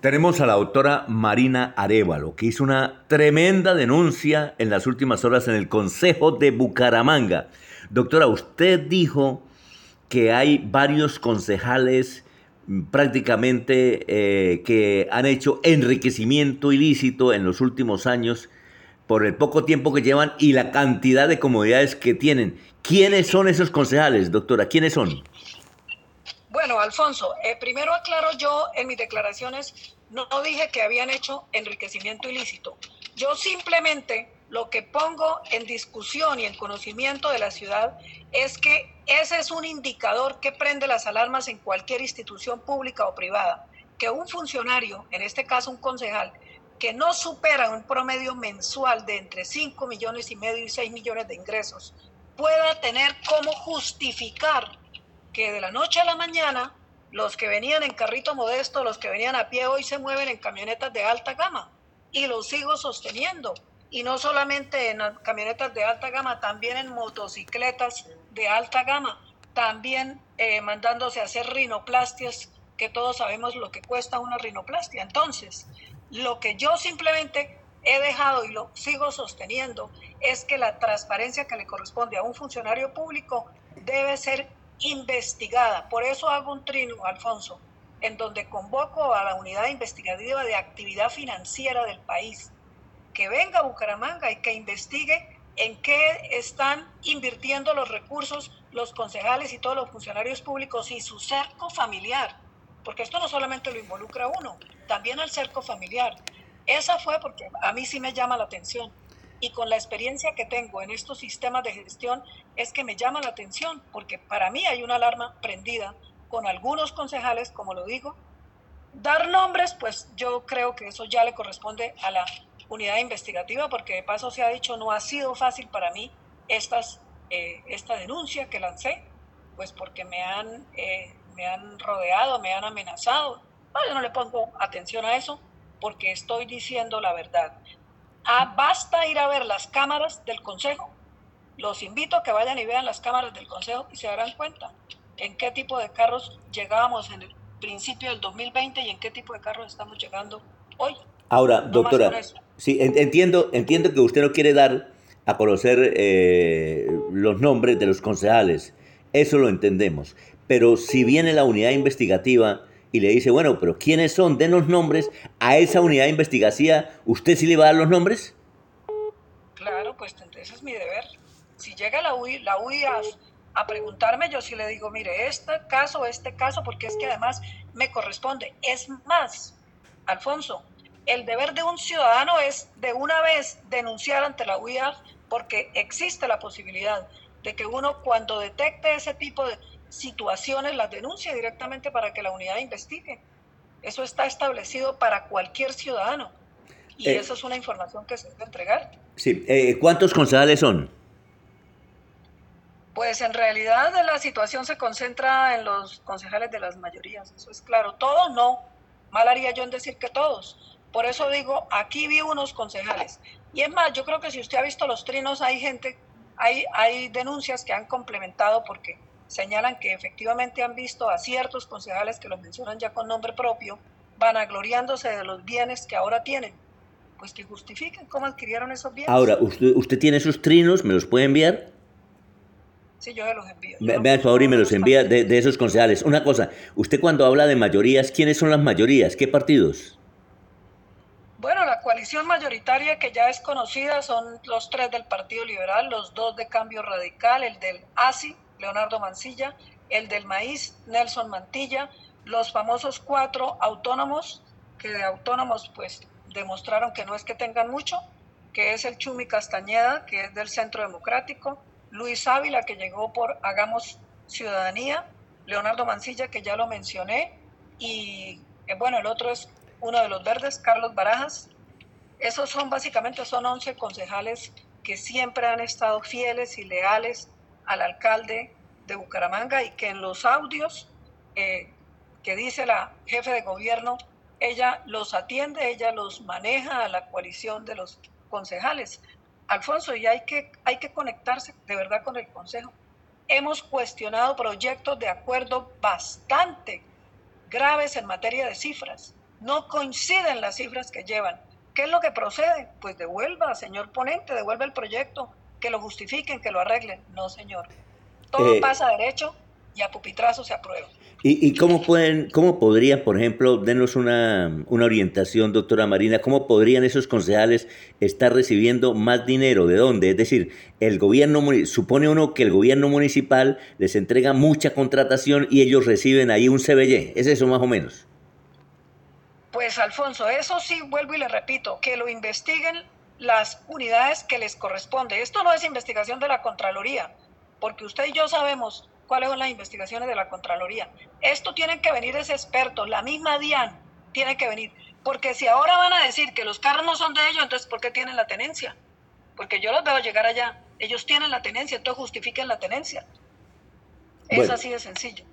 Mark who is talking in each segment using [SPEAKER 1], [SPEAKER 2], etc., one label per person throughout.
[SPEAKER 1] Tenemos a la doctora Marina Arevalo, que hizo una tremenda denuncia en las últimas horas en el Consejo de Bucaramanga. Doctora, usted dijo que hay varios concejales mm, prácticamente eh, que han hecho enriquecimiento ilícito en los últimos años por el poco tiempo que llevan y la cantidad de comodidades que tienen. ¿Quiénes son esos concejales, doctora? ¿Quiénes son?
[SPEAKER 2] Bueno, Alfonso, eh, primero aclaro yo en mis declaraciones, no, dije que habían hecho enriquecimiento ilícito. Yo simplemente lo que pongo en discusión y en conocimiento de la ciudad es que ese es un indicador que prende las alarmas en cualquier institución pública o privada, que un funcionario, en este caso un concejal, que no supera un promedio mensual de entre 5 millones y medio y 6 millones de ingresos, pueda tener cómo justificar que de la noche a la mañana los que venían en carrito modesto, los que venían a pie hoy se mueven en camionetas de alta gama y lo sigo sosteniendo. Y no solamente en camionetas de alta gama, también en motocicletas de alta gama, también eh, mandándose a hacer rinoplastias, que todos sabemos lo que cuesta una rinoplastia. Entonces, lo que yo simplemente he dejado y lo sigo sosteniendo es que la transparencia que le corresponde a un funcionario público debe ser investigada. Por eso hago un trino, Alfonso, en donde convoco a la unidad investigativa de actividad financiera del país, que venga a Bucaramanga y que investigue en qué están invirtiendo los recursos los concejales y todos los funcionarios públicos y su cerco familiar, porque esto no solamente lo involucra uno, también al cerco familiar. Esa fue porque a mí sí me llama la atención y con la experiencia que tengo en estos sistemas de gestión es que me llama la atención, porque para mí hay una alarma prendida con algunos concejales, como lo digo. Dar nombres, pues yo creo que eso ya le corresponde a la unidad investigativa, porque de paso se ha dicho, no ha sido fácil para mí estas, eh, esta denuncia que lancé, pues porque me han, eh, me han rodeado, me han amenazado. yo no le pongo atención a eso porque estoy diciendo la verdad. Ah, basta ir a ver las cámaras del Consejo. Los invito a que vayan y vean las cámaras del Consejo y se darán cuenta en qué tipo de carros llegábamos en el principio del 2020 y en qué tipo de carros estamos llegando hoy.
[SPEAKER 1] Ahora, doctora, sí, entiendo, entiendo que usted no quiere dar a conocer eh, los nombres de los concejales, eso lo entendemos, pero si viene la unidad investigativa y le dice, bueno, pero ¿quiénes son? Den los nombres. A esa unidad investigativa, ¿usted sí le va a dar los nombres?
[SPEAKER 2] Claro, pues ese es mi deber. Si llega la UI, la UI a, preguntarme, yo sí le digo, mire, este caso, este caso, porque es que además me corresponde. Es más, Alfonso, el deber de un ciudadano es de una vez denunciar ante la UIAF porque existe la posibilidad de que uno cuando detecte ese tipo de situaciones las denuncia directamente para que la unidad investigue. Eso está establecido para cualquier ciudadano. Y eh, eso es una información que se debe entregar.
[SPEAKER 1] Sí. Eh, ¿Cuántos concejales son?
[SPEAKER 2] Pues en realidad la situación se concentra en los concejales de las mayorías, eso es claro. Todos no. Mal haría yo en decir que todos. Por eso digo, aquí vi unos concejales. Y es más, yo creo que si usted ha visto los trinos, hay gente, hay, hay denuncias que han complementado porque señalan que efectivamente han visto a ciertos concejales que los mencionan ya con nombre propio, vanagloriándose de los bienes que ahora tienen. Pues que justifiquen cómo adquirieron esos bienes.
[SPEAKER 1] Ahora, ¿usted, usted tiene esos trinos? ¿Me los puede enviar?
[SPEAKER 2] Sí, yo se los envío.
[SPEAKER 1] Vea, por favor, y me los envía de, de, esos concejales. Una cosa, usted cuando habla de mayorías, ¿quiénes son las mayorías? ¿Qué partidos?
[SPEAKER 2] Bueno, la coalición mayoritaria que ya es conocida son los tres del Partido Liberal, los dos de Cambio Radical, el del ASI, Leonardo Mancilla, el del maíz, Nelson Mantilla, los famosos cuatro autónomos, que de autónomos pues demostraron que no es que tengan mucho, que es el Chumi Castañeda, que es del Centro Democrático, Luis Ávila, que llegó por Hagamos Ciudadanía, Leonardo Mancilla, que ya lo mencioné, y eh, bueno, el otro es uno de los verdes, Carlos Barajas. Esos son básicamente, son 11 concejales que siempre han estado fieles y leales al alcalde de Bucaramanga y que en los audios eh, que dice la jefe de gobierno, ella los atiende, ella los maneja a la coalición de los concejales. Alfonso, y hay que, hay que conectarse de verdad con el Consejo. Hemos cuestionado proyectos de acuerdo bastante graves en materia de cifras. no coinciden las cifras que llevan. ¿Qué es lo que procede? Pues devuelva, señor ponente, devuelva el proyecto, que lo justifiquen, que lo arreglen. No, señor. Todo eh, pasa derecho y a pupitrazo se aprueba.
[SPEAKER 1] ¿Y, cómo, pueden, cómo podrían, por ejemplo, denos una, una, orientación, doctora Marina, cómo podrían esos concejales estar recibiendo más dinero? ¿De dónde? Es decir, el gobierno, supone uno que el gobierno municipal les entrega mucha contratación y ellos reciben ahí un CBY. ¿Es eso más o menos?
[SPEAKER 2] Pues Alfonso, eso sí, vuelvo y le repito, que lo investiguen las unidades que les corresponde. Esto no es investigación de la Contraloría, porque usted y yo sabemos cuáles son las investigaciones de la Contraloría. Esto tienen que venir ese experto, la misma DIAN tiene que venir. Porque si ahora van a decir que los carros no son de ellos, entonces ¿por qué tienen la tenencia? Porque yo los veo llegar allá. Ellos tienen la tenencia, entonces justifiquen la tenencia. Es así de sencillo.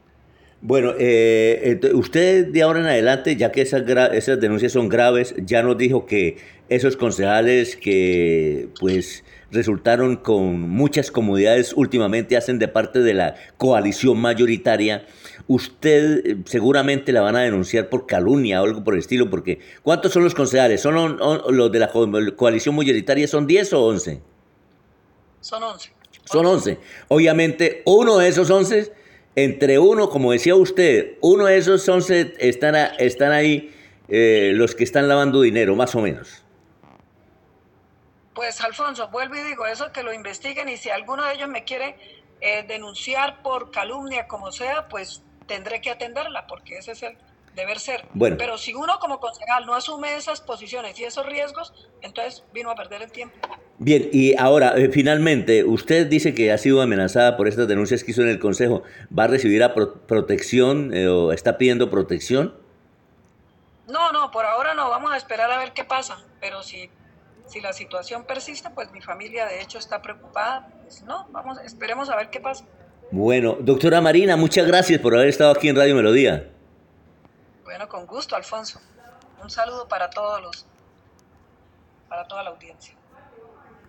[SPEAKER 1] Bueno, eh, usted de ahora en adelante, ya que esas, esas denuncias son graves, ya nos dijo que esos concejales que pues resultaron con muchas comodidades últimamente hacen de parte de la coalición mayoritaria. Usted eh, seguramente la van a denunciar por calumnia o algo por el estilo, porque ¿cuántos son los concejales? ¿Son los de la coalición mayoritaria? ¿Son 10 o 11?
[SPEAKER 2] Son 11.
[SPEAKER 1] Son 11. Obviamente, uno de esos 11, entre uno, como decía usted, uno de esos 11 están, están ahí eh, los que están lavando dinero, más o menos.
[SPEAKER 2] Pues Alfonso, vuelvo y digo, eso que lo investiguen y si alguno de ellos me quiere eh, denunciar por calumnia, como sea, pues tendré que atenderla, porque ese es el deber ser. Bueno. Pero si uno como concejal no asume esas posiciones y esos riesgos, entonces vino a perder el tiempo.
[SPEAKER 1] Bien, y ahora, eh, finalmente, usted dice que ha sido amenazada por estas denuncias que hizo en el Consejo. ¿Va a recibir a protección eh, o está pidiendo protección?
[SPEAKER 2] No, no, por ahora no. Vamos a esperar a ver qué pasa. Pero si si la situación persiste, pues mi familia de hecho está preocupada. Pues no, vamos, esperemos a ver qué pasa.
[SPEAKER 1] Bueno, doctora Marina, muchas gracias por haber estado aquí en Radio Melodía.
[SPEAKER 2] Bueno, con gusto, Alfonso. Un saludo para todos los, para toda la audiencia.